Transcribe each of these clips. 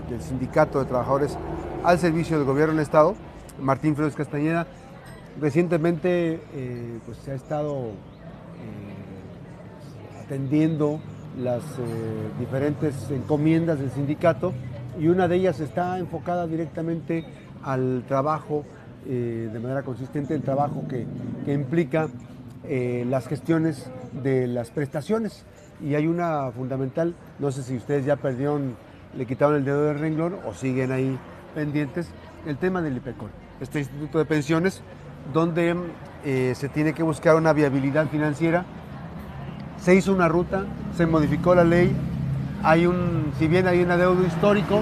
del Sindicato de Trabajadores al Servicio del Gobierno del Estado, Martín Flores Castañeda. Recientemente eh, pues, se ha estado eh, atendiendo las eh, diferentes encomiendas del sindicato y una de ellas está enfocada directamente al trabajo, de manera consistente, el trabajo que, que implica las gestiones de las prestaciones. Y hay una fundamental, no sé si ustedes ya perdieron le quitaron el dedo del renglón o siguen ahí pendientes, el tema del IPECOL, este instituto de pensiones, donde eh, se tiene que buscar una viabilidad financiera. Se hizo una ruta, se modificó la ley, hay un, si bien hay un adeudo histórico,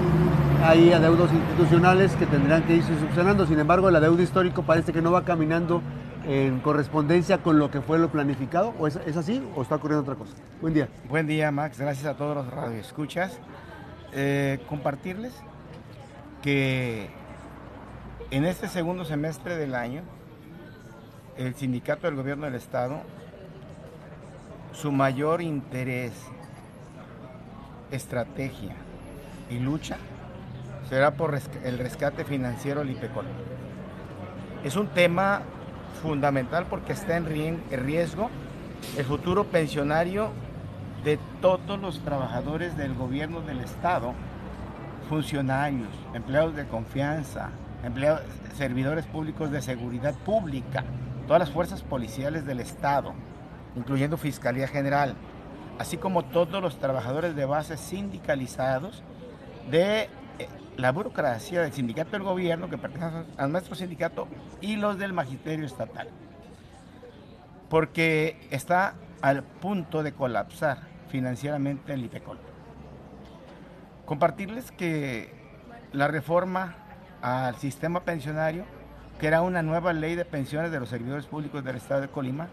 hay adeudos institucionales que tendrán que irse subsanando, sin embargo el adeudo histórico parece que no va caminando en correspondencia con lo que fue lo planificado, ¿o es, así o está ocurriendo otra cosa? Buen día. Buen día, Max, gracias a todos los radioescuchas. Eh, compartirles que en este segundo semestre del año, el sindicato del gobierno del estado, su mayor interés, estrategia y lucha será por el rescate financiero del IPECOL. Es un tema fundamental porque está en riesgo el futuro pensionario de todos los trabajadores del gobierno del Estado, funcionarios, empleados de confianza, empleados, servidores públicos de seguridad pública, todas las fuerzas policiales del Estado, incluyendo Fiscalía General, así como todos los trabajadores de base sindicalizados de eh, la burocracia del sindicato del gobierno que pertenece al nuestro sindicato y los del magisterio estatal. Porque está al punto de colapsar financieramente el IPECOL. Compartirles que la reforma al sistema pensionario, que era una nueva ley de pensiones de los servidores públicos del Estado de Colima,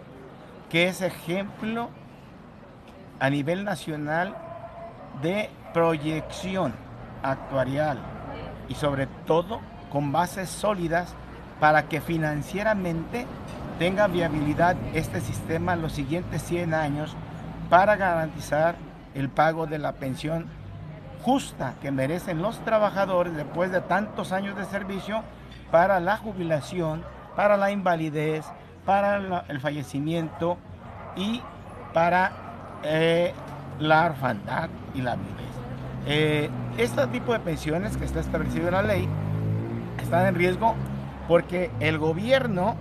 que es ejemplo a nivel nacional de proyección actuarial y sobre todo con bases sólidas para que financieramente tenga viabilidad este sistema los siguientes 100 años para garantizar el pago de la pensión justa que merecen los trabajadores después de tantos años de servicio para la jubilación, para la invalidez, para el fallecimiento y para eh, la orfandad y la viudez. Eh, este tipo de pensiones que está establecido en la ley están en riesgo porque el gobierno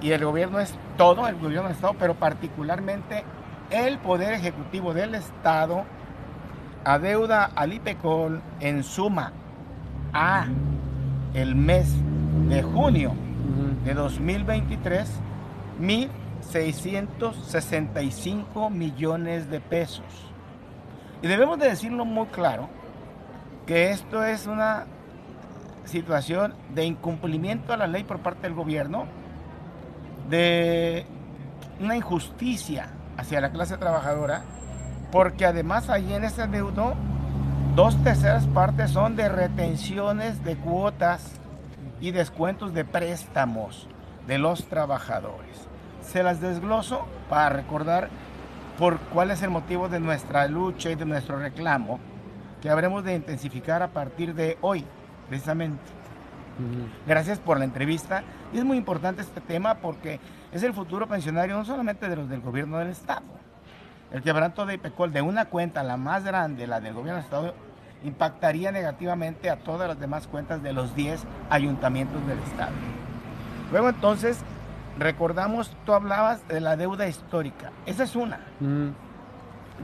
y el gobierno es todo, el gobierno del Estado, pero particularmente el Poder Ejecutivo del Estado adeuda al IPECOL en suma a el mes de junio de 2023 1.665 millones de pesos. Y debemos de decirlo muy claro, que esto es una situación de incumplimiento a la ley por parte del gobierno, de una injusticia hacia la clase trabajadora, porque además ahí en ese deudo, dos terceras partes son de retenciones de cuotas y descuentos de préstamos de los trabajadores. Se las desgloso para recordar por cuál es el motivo de nuestra lucha y de nuestro reclamo que habremos de intensificar a partir de hoy, precisamente. Gracias por la entrevista. Y es muy importante este tema porque es el futuro pensionario no solamente de los del gobierno del Estado. El quebranto de IPECOL de una cuenta, la más grande, la del gobierno del Estado, impactaría negativamente a todas las demás cuentas de los 10 ayuntamientos del Estado. Luego entonces, recordamos, tú hablabas de la deuda histórica. Esa es una.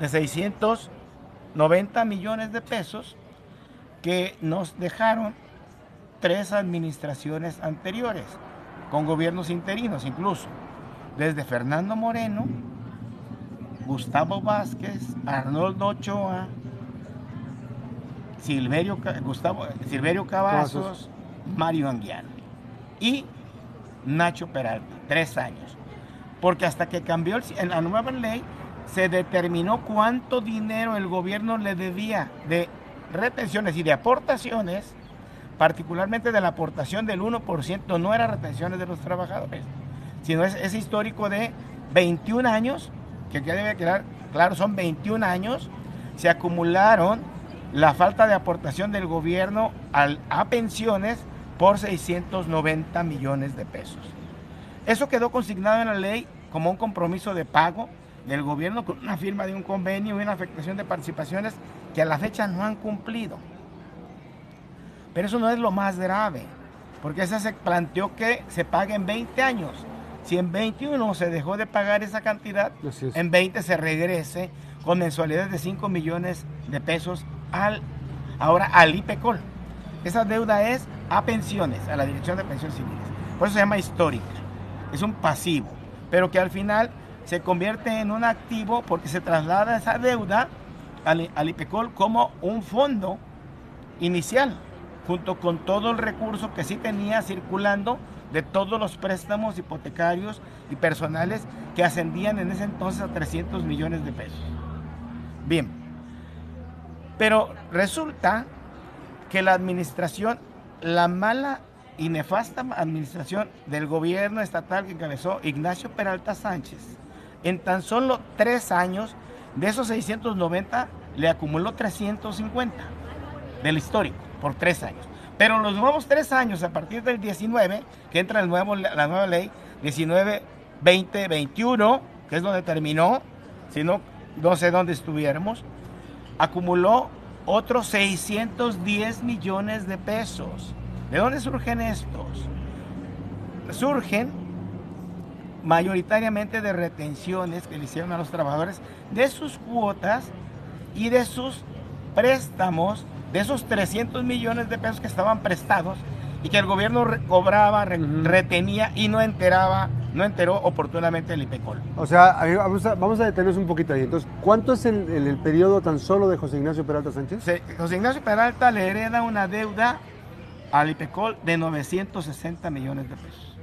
De 690 millones de pesos que nos dejaron tres administraciones anteriores, con gobiernos interinos incluso, desde Fernando Moreno, Gustavo Vázquez, Arnoldo Ochoa, Silverio, Gustavo, Silverio Cavazos, Mario Anguiano y Nacho Peralta, tres años. Porque hasta que cambió en la nueva ley, se determinó cuánto dinero el gobierno le debía de retenciones y de aportaciones particularmente de la aportación del 1%, no era retenciones de los trabajadores, sino es, histórico de 21 años, que ya debe quedar claro, son 21 años, se acumularon la falta de aportación del gobierno a pensiones por 690 millones de pesos. Eso quedó consignado en la ley como un compromiso de pago del gobierno con una firma de un convenio y una afectación de participaciones que a la fecha no han cumplido. Pero eso no es lo más grave, porque esa se planteó que se pague en 20 años. Si en 21 se dejó de pagar esa cantidad, en 20 se regrese con mensualidades de 5 millones de pesos al, ahora al IPECOL. Esa deuda es a pensiones, a la Dirección de Pensiones Civiles. Por eso se llama histórica. Es un pasivo, pero que al final se convierte en un activo porque se traslada esa deuda al, al IPECOL como un fondo inicial, junto con todo el recurso que sí tenía circulando de todos los préstamos hipotecarios y personales que ascendían en ese entonces a 300 millones de pesos. Bien, pero resulta que la administración, la mala y nefasta administración del gobierno estatal que encabezó Ignacio Peralta Sánchez, en tan solo tres años, de esos 690, le acumuló 350 del histórico, por tres años. Pero los nuevos tres años, a partir del 19, que entra el nuevo, la nueva ley, 19, 20, 21, que es donde terminó, si no, no sé dónde estuviéramos, acumuló otros 610 millones de pesos. ¿De dónde surgen estos? Surgen mayoritariamente de retenciones que le hicieron a los trabajadores de sus cuotas y de sus préstamos, de esos 300 millones de pesos que estaban prestados y que el gobierno cobraba, retenía y no enteraba, no enteró oportunamente el IPECOL. O sea, vamos a, detenernos un poquito ahí. Entonces, ¿cuánto es el, el, periodo tan solo de José Ignacio Peralta Sánchez? José Ignacio Peralta le hereda una deuda al IPECOL de 960 millones de pesos.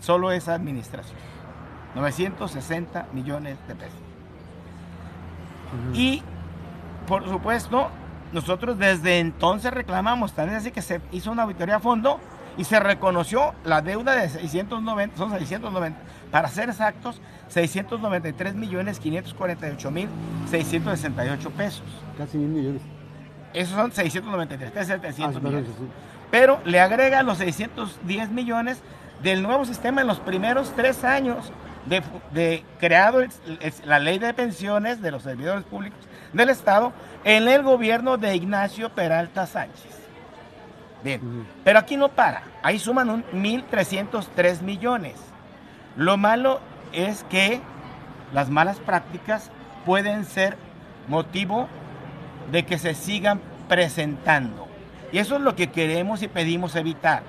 Solo esa administración. 960 millones de pesos. Y, por supuesto, nosotros desde entonces reclamamos, también así que se hizo una auditoría a fondo y se reconoció la deuda de 690, son 690, para ser exactos, 693 millones 548 mil 668 pesos. Casi mil millones. Esos son 693, casi 700 millones. Pero le agrega los 610 millones del nuevo sistema en los primeros tres años de, de creado la ley de pensiones de los servidores públicos del Estado en el gobierno de Ignacio Peralta Sánchez. Bien, pero aquí no para, ahí suman un 1.303 millones. Lo malo es que las malas prácticas pueden ser motivo de que se sigan presentando. Y eso es lo que queremos y pedimos evitar.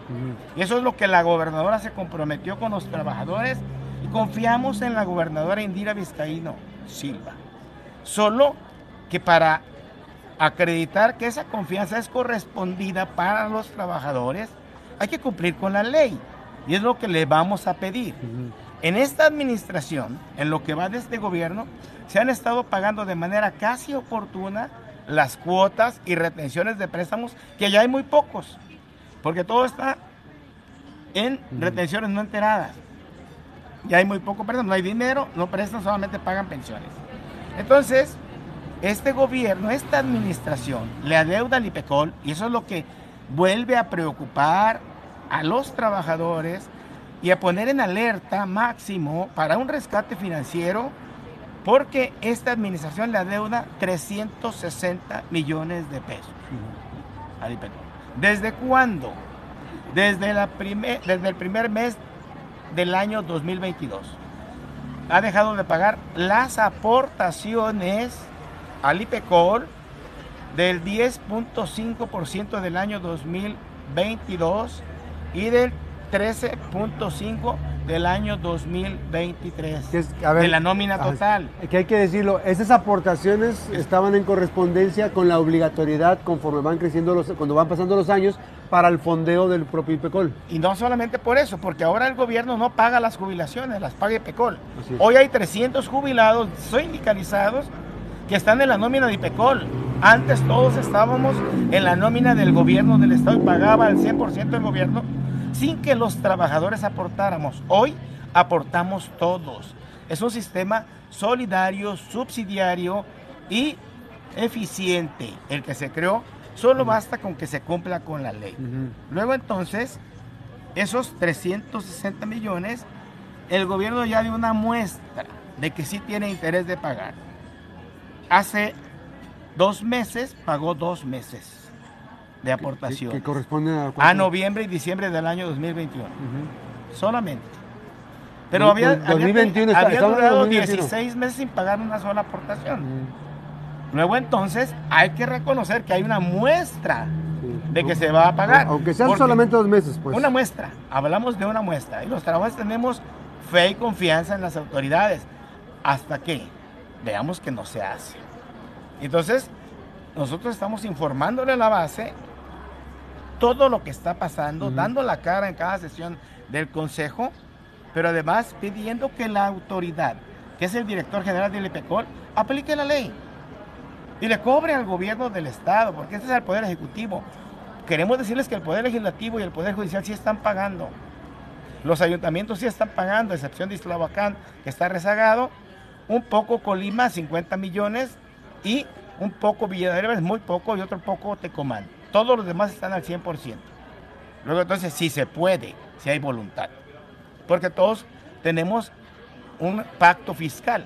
Y eso es lo que la gobernadora se comprometió con los trabajadores confiamos en la gobernadora Indira Vizcaíno Silva. Solo que para acreditar que esa confianza es correspondida para los trabajadores, hay que cumplir con la ley. Y es lo que le vamos a pedir. En esta administración, en lo que va de este gobierno, se han estado pagando de manera casi oportuna las cuotas y retenciones de préstamos, que ya hay muy pocos, porque todo está en retenciones no enteradas. Ya hay muy poco, perdón, no hay dinero, no prestan, solamente pagan pensiones. Entonces, este gobierno, esta administración, le adeuda al IPECOL y eso es lo que vuelve a preocupar a los trabajadores y a poner en alerta máximo para un rescate financiero porque esta administración le adeuda 360 millones de pesos al IPECOL. ¿Desde cuándo? Desde, la desde el primer mes del año 2022. Ha dejado de pagar las aportaciones al IPECOL del 10.5% del año 2022 y del 13.5% del año 2023, de la nómina total. Que hay que decirlo, esas aportaciones estaban en correspondencia con la obligatoriedad conforme van creciendo los, cuando van pasando los años para el fondeo del propio IPECOL. Y no solamente por eso, porque ahora el gobierno no paga las jubilaciones, las paga IPECOL. Hoy hay 300 jubilados sindicalizados que están en la nómina de IPECOL. Antes todos estábamos en la nómina del gobierno del Estado y pagaba el 100% el gobierno sin que los trabajadores aportáramos. Hoy aportamos todos. Es un sistema solidario, subsidiario y eficiente, el que se creó, solo basta con que se cumpla con la ley. Luego entonces, esos 360 millones, el gobierno ya dio una muestra de que sí tiene interés de pagar. Hace dos meses pagó dos meses de aportación. Que, corresponde a, noviembre y diciembre del año 2021. Solamente. Pero había, 2021 había, durado 16 meses sin pagar una sola aportación. Luego entonces hay que reconocer que hay una muestra de que se va a pagar. Aunque sean solamente dos meses, pues. Una muestra, hablamos de una muestra. Y los trabajadores tenemos fe y confianza en las autoridades. Hasta que veamos que no se hace. Entonces, nosotros estamos informándole a la base todo lo que está pasando, dando la cara en cada sesión del Consejo, pero además pidiendo que la autoridad, que es el director general del IPECOL, aplique la ley y le cobre al gobierno del Estado, porque este es el Poder Ejecutivo. Queremos decirles que el Poder Legislativo y el Poder Judicial sí están pagando. Los ayuntamientos sí están pagando, a excepción de Islavacán, que está rezagado. Un poco Colima, 50 millones. Y un poco Villa de muy poco, y otro poco Tecomán. Todos los demás están al 100%. Luego entonces sí se puede, si hay voluntad. Porque todos tenemos un pacto fiscal.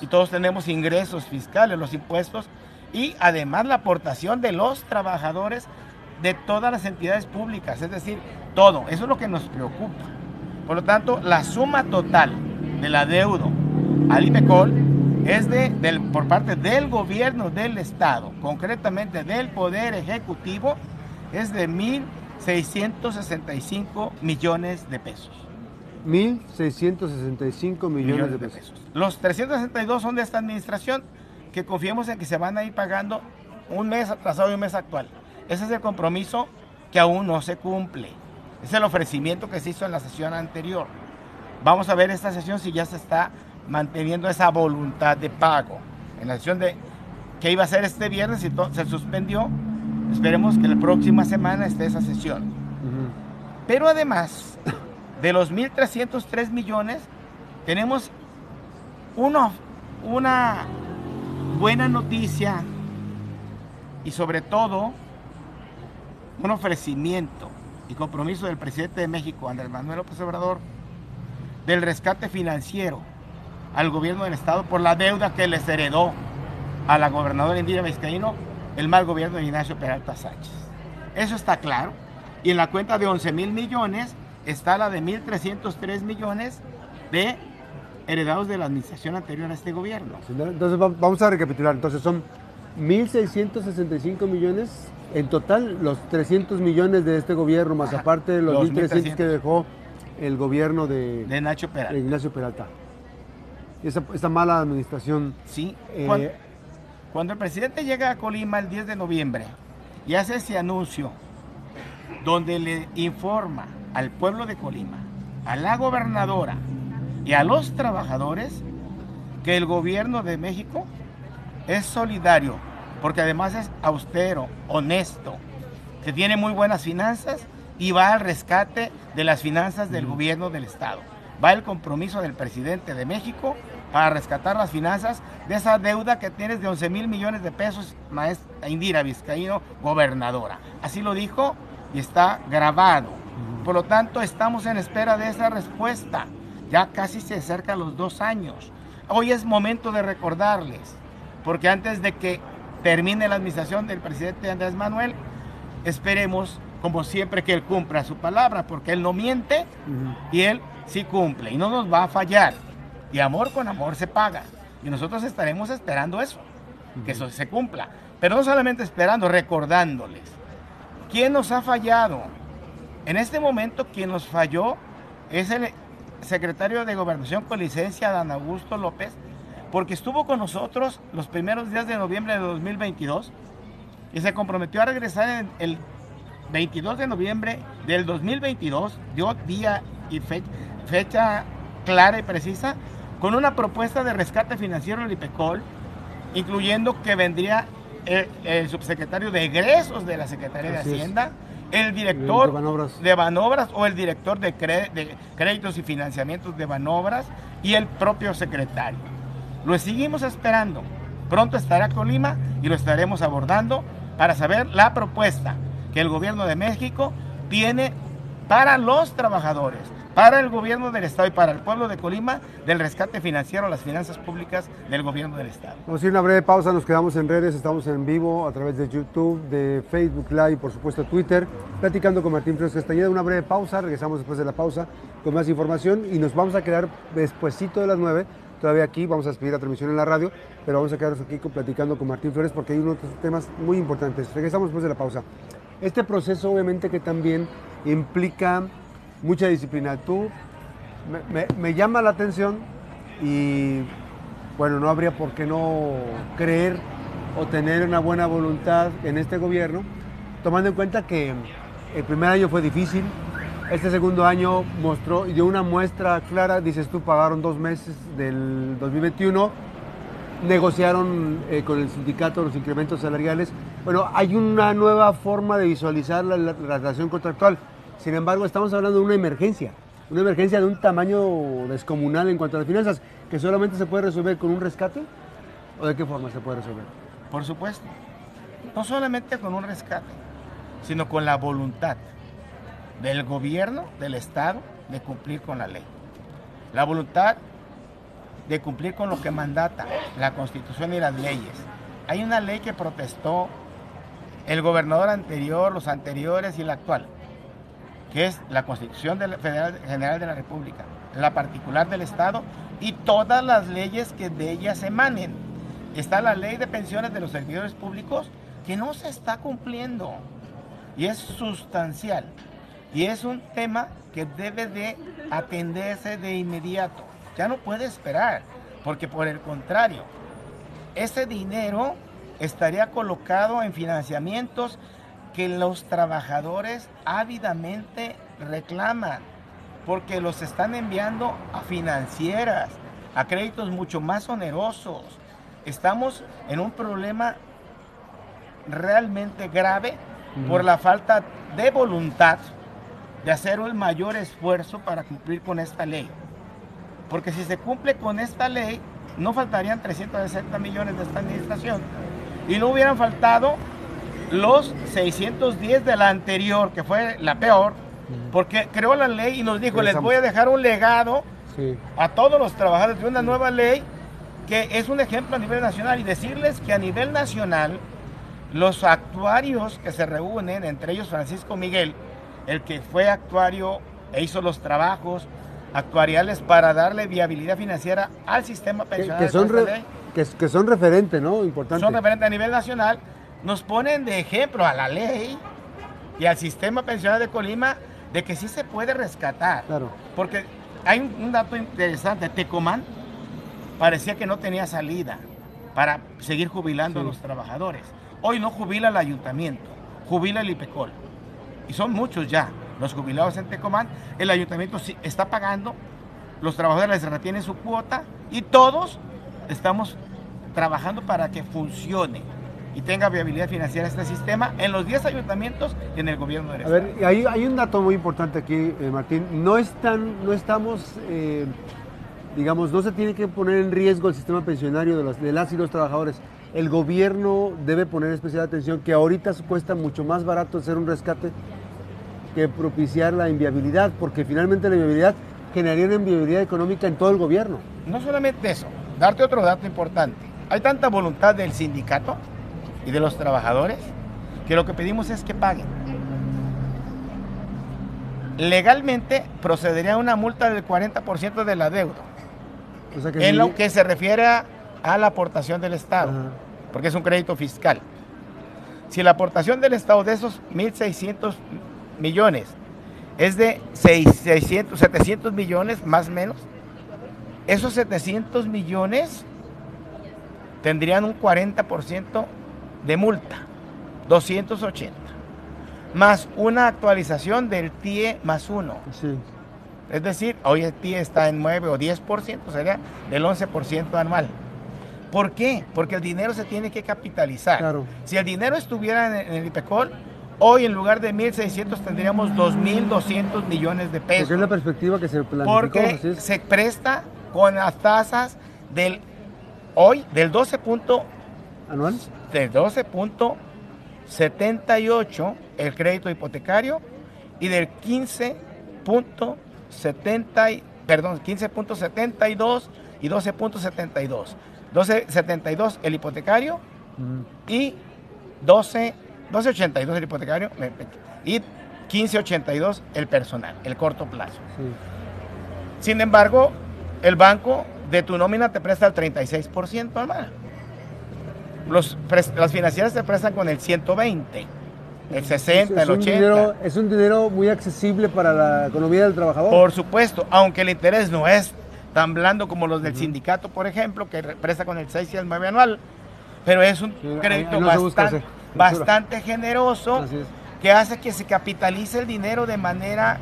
Y todos tenemos ingresos fiscales, los impuestos y además la aportación de los trabajadores de todas las entidades públicas, es decir, todo. Eso es lo que nos preocupa. Por lo tanto, la suma total de la deuda al IPECOL es de, del, por parte del gobierno del Estado, concretamente del Poder Ejecutivo, es de 1.665 millones de pesos. 1.665 millones, de, pesos. Los 362 son de esta administración, que confiemos en que se van a ir pagando un mes atrasado y un mes actual. Ese es el compromiso que aún no se cumple. Es el ofrecimiento que se hizo en la sesión anterior. Vamos a ver esta sesión si ya se está manteniendo esa voluntad de pago. En la sesión de que iba a ser este viernes y se suspendió, esperemos que la próxima semana esté esa sesión. Pero además, de los 1.303 millones, tenemos uno, una buena noticia y sobre todo un ofrecimiento y compromiso del presidente de México, Andrés Manuel López Obrador, del rescate financiero al gobierno del Estado por la deuda que les heredó a la gobernadora Indira Vizcaíno el mal gobierno de Ignacio Peralta Sánchez. Eso está claro. Y en la cuenta de 11 mil millones está la de 1.303 millones de heredados de la administración anterior a este gobierno. Entonces vamos a recapitular. Entonces son 1.665 millones en total, los 300 millones de este gobierno, más aparte de los, 1.300 que dejó el gobierno de, de Nacho Peralta. Ignacio Peralta. Esa, esa, mala administración. Sí. Eh, cuando el presidente llega a Colima el 10 de noviembre y hace ese anuncio donde le informa al pueblo de Colima, a la gobernadora y a los trabajadores que el gobierno de México es solidario, porque además es austero, honesto, que tiene muy buenas finanzas y va al rescate de las finanzas del gobierno del Estado. Va el compromiso del presidente de México para rescatar las finanzas de esa deuda que tienes de 11 mil millones de pesos, maestra Indira Vizcaíno, gobernadora. Así lo dijo y está grabado. Por lo tanto, estamos en espera de esa respuesta. Ya casi se acerca los dos años. Hoy es momento de recordarles, porque antes de que termine la administración del presidente Andrés Manuel, esperemos, como siempre, que él cumpla su palabra, porque él no miente y él sí cumple y no nos va a fallar. Y amor con amor se paga. Y nosotros estaremos esperando eso, que eso se cumpla. Pero no solamente esperando, recordándoles. ¿Quién nos ha fallado? En este momento quien nos falló es el secretario de Gobernación con licencia, Dan Augusto López, porque estuvo con nosotros los primeros días de noviembre de 2022 y se comprometió a regresar el 22 de noviembre del 2022, dio día y fecha, clara y precisa, con una propuesta de rescate financiero del IPECOL, incluyendo que vendría el, subsecretario de egresos de la Secretaría de Hacienda, el director de Banobras. o el director de, créditos y financiamientos de Banobras y el propio secretario. Lo seguimos esperando Pronto estará Colima y lo estaremos abordando para saber la propuesta que el gobierno de México tiene para los trabajadores, para el gobierno del Estado y para el pueblo de Colima del rescate financiero las finanzas públicas del gobierno del Estado. Vamos a hacer una breve pausa, nos quedamos en redes, estamos en vivo a través de YouTube, de Facebook Live y por supuesto Twitter, platicando con Martín Flores Castañeda. Una breve pausa, regresamos después de la pausa con más información y nos vamos a quedar despuesito de las 9 todavía aquí, vamos a despedir la transmisión en la radio, pero vamos a quedarnos aquí platicando con Martín Flores porque hay unos temas muy importantes. Regresamos después de la pausa. Este proceso obviamente que también implica mucha disciplina. Tú me, llama la atención y bueno, no habría por qué no creer o tener una buena voluntad en este gobierno, tomando en cuenta que el primer año fue difícil, este segundo año mostró y dio una muestra clara, dices tú, pagaron dos meses del 2021, negociaron eh, con el sindicato los incrementos salariales. Bueno, hay una nueva forma de visualizar la relación contractual. Sin embargo, estamos hablando de una emergencia, una emergencia de un tamaño descomunal en cuanto a las finanzas, que solamente se puede resolver con un rescate o de qué forma se puede resolver. Por supuesto, no solamente con un rescate, sino con la voluntad del gobierno, del Estado, de cumplir con la ley. La voluntad de cumplir con lo que mandata la Constitución y las leyes. Hay una ley que protestó el gobernador anterior, los anteriores y el actual que es la Constitución Federal, General de la República, la particular del Estado y todas las leyes que de ellas emanen. Está la ley de pensiones de los servidores públicos que no se está cumpliendo y es sustancial y es un tema que debe de atenderse de inmediato. Ya no puede esperar, porque por el contrario, ese dinero estaría colocado en financiamientos que los trabajadores ávidamente reclaman, porque los están enviando a financieras, a créditos mucho más onerosos. Estamos en un problema realmente grave por la falta de voluntad de hacer el mayor esfuerzo para cumplir con esta ley. Porque si se cumple con esta ley, no faltarían 360 millones de esta administración. Y no hubieran faltado los 610 de la anterior, que fue la peor, porque creó la ley y nos dijo, les voy a dejar un legado a todos los trabajadores de una nueva ley que es un ejemplo a nivel nacional y decirles que a nivel nacional los actuarios que se reúnen, entre ellos Francisco Miguel, el que fue actuario e hizo los trabajos actuariales para darle viabilidad financiera al sistema pensional. Que, son, que, son referentes, ¿no? Importante. Son referentes a nivel nacional nos ponen de ejemplo a la ley y al sistema pensional de Colima de que sí se puede rescatar. Claro. Porque hay un, dato interesante, Tecomán parecía que no tenía salida para seguir jubilando a los trabajadores. Hoy no jubila el ayuntamiento, jubila el IPECOL. Y son muchos ya los jubilados en Tecomán. El ayuntamiento sí está pagando, los trabajadores les retienen su cuota y todos estamos trabajando para que funcione y tenga viabilidad financiera este sistema en los 10 ayuntamientos y en el gobierno del Estado. A ver, hay, hay un dato muy importante aquí, eh, Martín. No, están, no estamos, eh, digamos, no se tiene que poner en riesgo el sistema pensionario de, los, de las y los trabajadores. El gobierno debe poner especial atención que ahorita cuesta mucho más barato hacer un rescate que propiciar la inviabilidad, porque finalmente la inviabilidad generaría una inviabilidad económica en todo el gobierno. No solamente eso, darte otro dato importante. Hay tanta voluntad del sindicato y de los trabajadores, que lo que pedimos es que paguen. Legalmente procedería una multa del 40% de la deuda, en lo que se refiere a, la aportación del Estado, porque es un crédito fiscal. Si la aportación del Estado de esos 1.600 millones es de 600, 700 millones más o menos, esos 700 millones tendrían un 40% de multa, 280, más una actualización del TIE más uno. Es decir, hoy el TIE está en 9 o 10%, sería del 11% anual. ¿Por qué? Porque el dinero se tiene que capitalizar. Si el dinero estuviera en, el IPECOL, hoy en lugar de 1.600 tendríamos 2.200 millones de pesos. Porque es la perspectiva que se planificó. Porque se presta con las tasas del hoy del 12. Anual. De 12.78 el crédito hipotecario y del 15.70, perdón, 15.72 y 12.72. 12.72 el hipotecario y 12, 12.82 el hipotecario y 15.82 el personal, el corto plazo. Sin embargo, el banco de tu nómina te presta el 36% hermano. Los, las financieras te prestan con el 120, el 60, el 80. es un dinero muy accesible para la economía del trabajador. Por supuesto, aunque el interés no es tan blando como los del sindicato, por ejemplo, que presta con el 6 y el 9 anual, pero es un crédito bastante, bastante generoso que hace que se capitalice el dinero de manera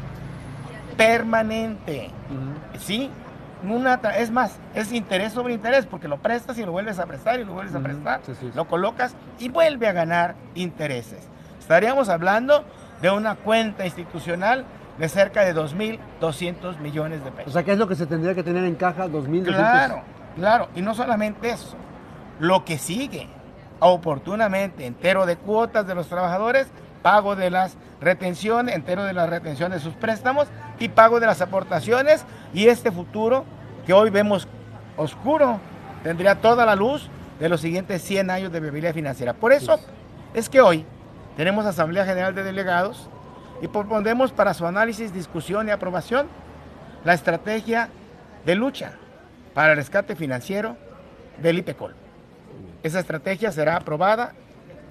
permanente. ¿Sí? Una, es más, es interés sobre interés, porque lo prestas y lo vuelves a prestar y lo vuelves a prestar, lo colocas y vuelve a ganar intereses. Estaríamos hablando de una cuenta institucional de cerca de 2.200 millones de pesos. O sea, ¿qué es lo que se tendría que tener en caja? 2.200. Claro, claro. Y no solamente eso. Lo que sigue, oportunamente, entero de cuotas de los trabajadores, pago de las retenciones, entero de la retención de sus préstamos y pago de las aportaciones y este futuro que hoy vemos oscuro tendría toda la luz de los siguientes 100 años de viabilidad financiera. Por eso es que hoy tenemos Asamblea General de Delegados y proponemos para su análisis, discusión y aprobación la estrategia de lucha para el rescate financiero del IPECOL. Esa estrategia será aprobada,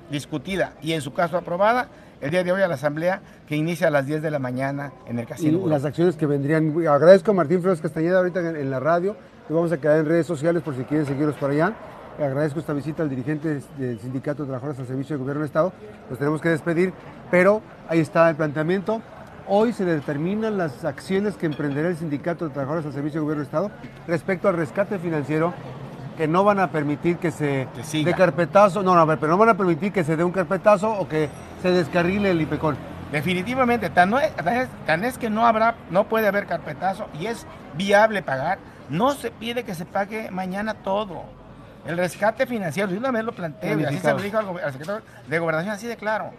discutida y en su caso aprobada el día de hoy a la asamblea que inicia a las 10 de la mañana en el casino. Y las acciones que vendrían. Agradezco a Martín Flores Castañeda ahorita en, la radio. Y vamos a quedar en redes sociales por si quieren seguirlos por allá. Agradezco esta visita al dirigente del Sindicato de Trabajadores al Servicio del Gobierno del Estado. Nos tenemos que despedir, pero ahí está el planteamiento. Hoy se determinan las acciones que emprenderá el Sindicato de Trabajadores al Servicio del Gobierno del Estado respecto al rescate financiero que no van a permitir que se dé carpetazo, no, no, pero no van a permitir que se dé un carpetazo o que se descarrile el IPECOL. Definitivamente, tan, es, tan es que no habrá, no puede haber carpetazo y es viable pagar, no se pide que se pague mañana todo. El rescate financiero, yo una vez lo planteo y así se lo dijo al, secretario de Gobernación, así de claro.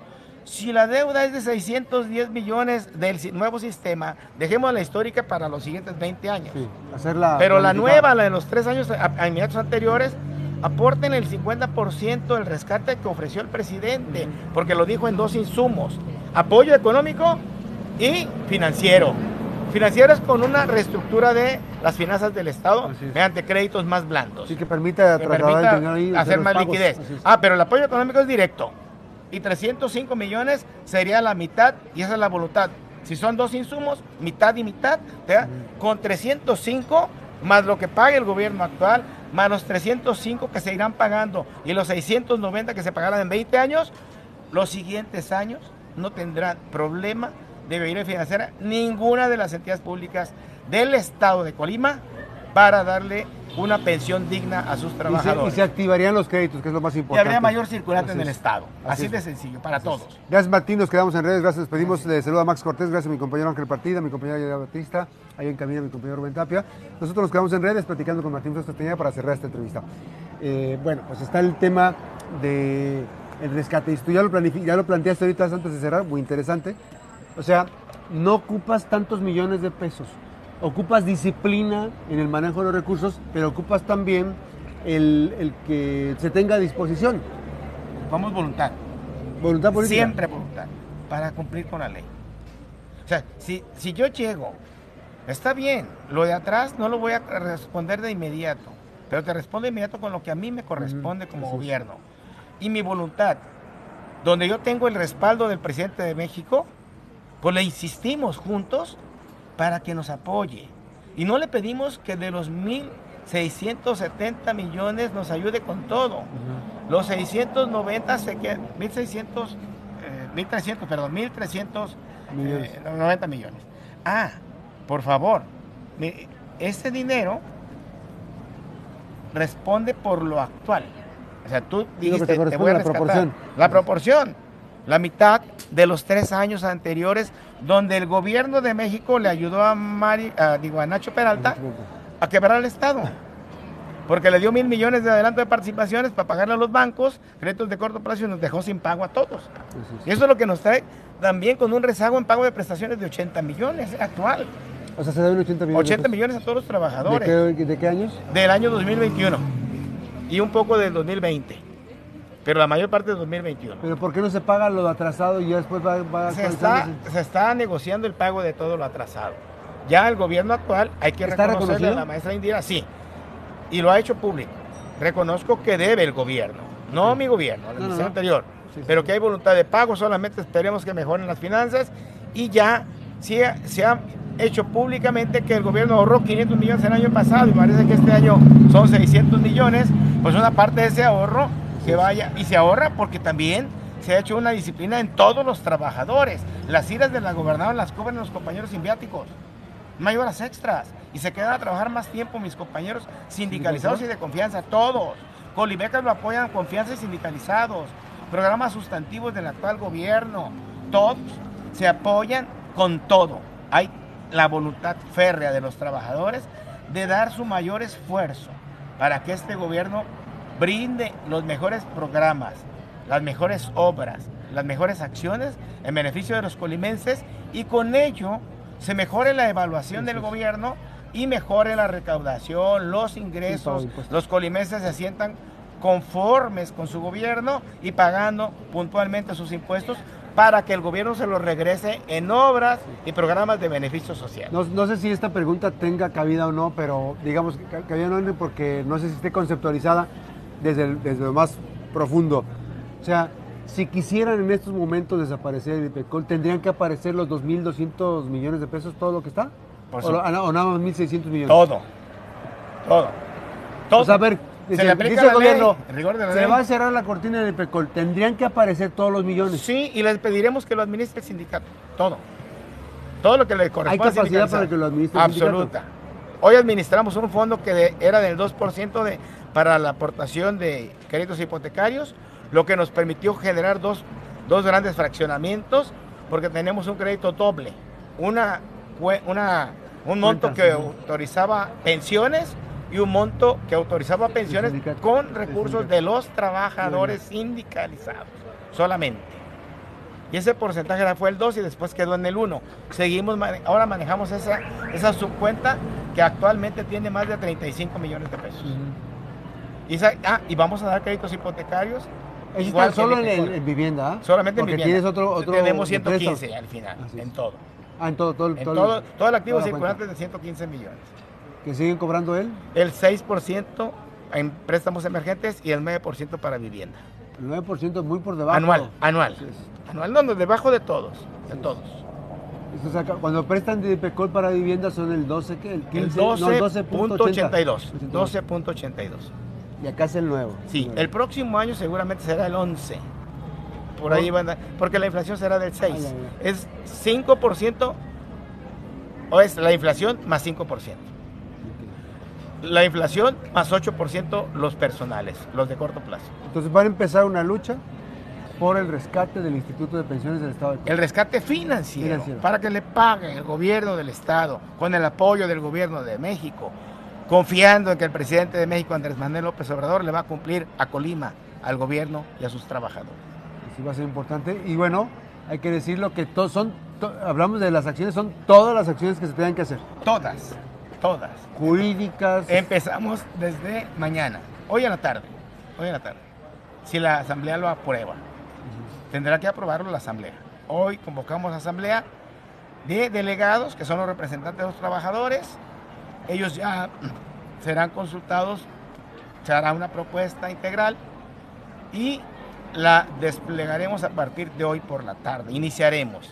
Si la deuda es de 610 millones del nuevo sistema, dejemos la histórica para los siguientes 20 años. Sí, hacerla Pero la nueva, la de los tres años inmediatos anteriores, aporten el 50% del rescate que ofreció el presidente, porque lo dijo en dos insumos, apoyo económico y financiero. Financiero es con una reestructura de las finanzas del Estado mediante créditos más blandos. Sí, que permita, hacer más liquidez. Ah, pero el apoyo económico es directo. Y 305 millones sería la mitad y esa es la voluntad. Si son dos insumos, mitad y mitad, con 305 más lo que pague el gobierno actual, más los 305 que se irán pagando y los 690 que se pagarán en 20 años, los siguientes años no tendrán problema de venir financiera ninguna de las entidades públicas del estado de Colima para darle una pensión digna a sus trabajadores. Y se, activarían los créditos, que es lo más importante. Y habría mayor circulante en el Estado. Así, de sencillo, para todos. Gracias Martín, nos quedamos en redes, gracias, pedimos de saludo a Max Cortés, gracias a mi compañero Ángel Partida, mi compañero Yaya Batista, ahí en camino mi compañero Rubén Tapia. Nosotros nos quedamos en redes platicando con Martín Flores para cerrar esta entrevista. Eh, bueno, pues está el tema de el rescate. Y tú ya lo, ya lo planteaste ahorita antes de cerrar, muy interesante. O sea, no ocupas tantos millones de pesos ocupas disciplina en el manejo de los recursos, pero ocupas también el, que se tenga a disposición. Vamos voluntad. Voluntad política. Siempre voluntad, para cumplir con la ley. O sea, si, si yo llego, está bien, lo de atrás no lo voy a responder de inmediato, pero te respondo de inmediato con lo que a mí me corresponde como gobierno. Y mi voluntad, donde yo tengo el respaldo del presidente de México, pues le insistimos juntos para que nos apoye. Y no le pedimos que de los 1.670 millones nos ayude con todo. Los 690 se quedan, 1.600, 1.300, eh, perdón, 1.390 eh, millones. Ah, por favor, este dinero responde por lo actual. O sea, tú dijiste, te, voy a rescatar. La proporción. La proporción la mitad de los tres años anteriores, donde el gobierno de México le ayudó a, Mari, a, digo, a Nacho Peralta a quebrar el Estado. porque le dio mil millones de adelanto de participaciones para pagarle a los bancos, créditos de corto plazo y nos dejó sin pago a todos. Y eso es lo que nos trae también con un rezago en pago de prestaciones de 80 millones actual. O sea, se deben 80 millones. 80 millones a todos los trabajadores. ¿De qué, ¿De qué años? Del año 2021 y un poco del 2020 pero la mayor parte de 2021. ¿Pero por qué no se paga lo atrasado y ya después va, va se, está, se está negociando el pago de todo lo atrasado. Ya el gobierno actual, hay que reconocerle a la maestra Indira, sí, y lo ha hecho público. Reconozco que debe el gobierno, no mi gobierno, la administración anterior, pero que hay voluntad de pago, solamente esperemos que mejoren las finanzas y ya se, se ha hecho públicamente que el gobierno ahorró 500 millones el año pasado y parece que este año son 600 millones, pues una parte de ese ahorro que vaya y se ahorra porque también se ha hecho una disciplina en todos los trabajadores. Las iras de la gobernadora las cubren los compañeros simbiáticos. No hay horas extras y se quedan a trabajar más tiempo mis compañeros sindicalizados y de confianza, todos. Colibecas lo apoyan confianza y sindicalizados. Programas sustantivos del actual gobierno, todos se apoyan con todo. Hay la voluntad férrea de los trabajadores de dar su mayor esfuerzo para que este gobierno brinde los mejores programas, las mejores obras, las mejores acciones en beneficio de los colimenses y con ello se mejore la evaluación del gobierno y mejore la recaudación, los ingresos, los colimenses se sientan conformes con su gobierno y pagando puntualmente sus impuestos para que el gobierno se los regrese en obras y programas de beneficio social. No, sé si esta pregunta tenga cabida o no, pero digamos que cabida no porque no sé si esté conceptualizada, desde, desde lo más profundo. O sea, si quisieran en estos momentos desaparecer el IPECOL, ¿tendrían que aparecer los 2.200 millones de pesos, todo lo que está? o, nada más 1.600 millones? Todo, todo. todo. O sea, a ver, dice, el gobierno, se va a cerrar la cortina del IPECOL, ¿tendrían que aparecer todos los millones? Sí, y les pediremos que lo administre el sindicato, todo. Todo lo que le corresponde ¿Hay capacidad para que lo administre el sindicato? Absoluta. Hoy administramos un fondo que era del 2% de para la aportación de créditos hipotecarios, lo que nos permitió generar dos, grandes fraccionamientos, porque tenemos un crédito doble, una, una, un monto que autorizaba pensiones y un monto que autorizaba pensiones con recursos de los trabajadores sindicalizados solamente. Y ese porcentaje fue el 2 y después quedó en el 1. Seguimos, ahora manejamos esa, esa subcuenta que actualmente tiene más de 35 millones de pesos. Y, ah, y vamos a dar créditos hipotecarios. Igual solo en, vivienda. ¿ah? Solamente en vivienda. Tienes otro, otro Tenemos 115 al final, en todo. Ah, en todo, todo, en todo, todo, el activo circulante de 115 millones. ¿Que siguen cobrando él? El 6% en préstamos emergentes y el 9% para vivienda. El 9% es muy por debajo. Anual, anual. Anual, no, debajo de todos, de todos. cuando prestan de PECOL para vivienda son el 12, ¿qué? El 15, 12.82. 12.82. Y acá es el nuevo. Sí, el próximo año seguramente será el 11. Por ahí van a, porque la inflación será del 6. Es 5% o es la inflación más 5%. La inflación más 8% los personales, los de corto plazo. Entonces van a empezar una lucha por el rescate del Instituto de Pensiones del Estado. De el rescate financiero, financiero, para que le pague el gobierno del Estado con el apoyo del gobierno de México confiando en que el presidente de México, Andrés Manuel López Obrador, le va a cumplir a Colima, al gobierno y a sus trabajadores. Eso va a ser importante. Y bueno, hay que decirlo que todos son, hablamos de las acciones, son todas las acciones que se tengan que hacer. Todas, todas. Jurídicas. Empezamos desde mañana, hoy en la tarde, hoy en la tarde. Si la asamblea lo aprueba, tendrá que aprobarlo la asamblea. Hoy convocamos a asamblea de delegados, que son los representantes de los trabajadores, ellos ya serán consultados, se hará una propuesta integral y la desplegaremos a partir de hoy por la tarde. Iniciaremos.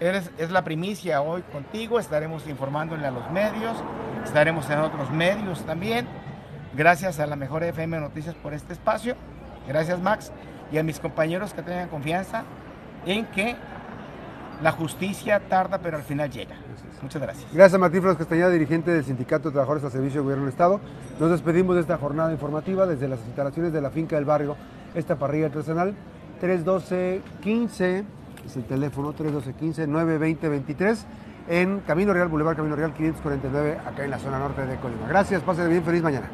Es, la primicia hoy contigo, estaremos informándole a los medios, estaremos en otros medios también. Gracias a la mejor FM Noticias por este espacio. Gracias Max y a mis compañeros que tengan confianza en que la justicia tarda, pero al final llega. Muchas gracias. Gracias, Martín Flores Castañeda, dirigente del Sindicato de Trabajadores al Servicio de Gobierno del Estado. Nos despedimos de esta jornada informativa desde las instalaciones de la finca del barrio, esta parrilla artesanal. 312-15, es el teléfono, 312-15-920-23, en Camino Real, Boulevard Camino Real 549, acá en la zona norte de Colima. Gracias, pasen bien, feliz mañana.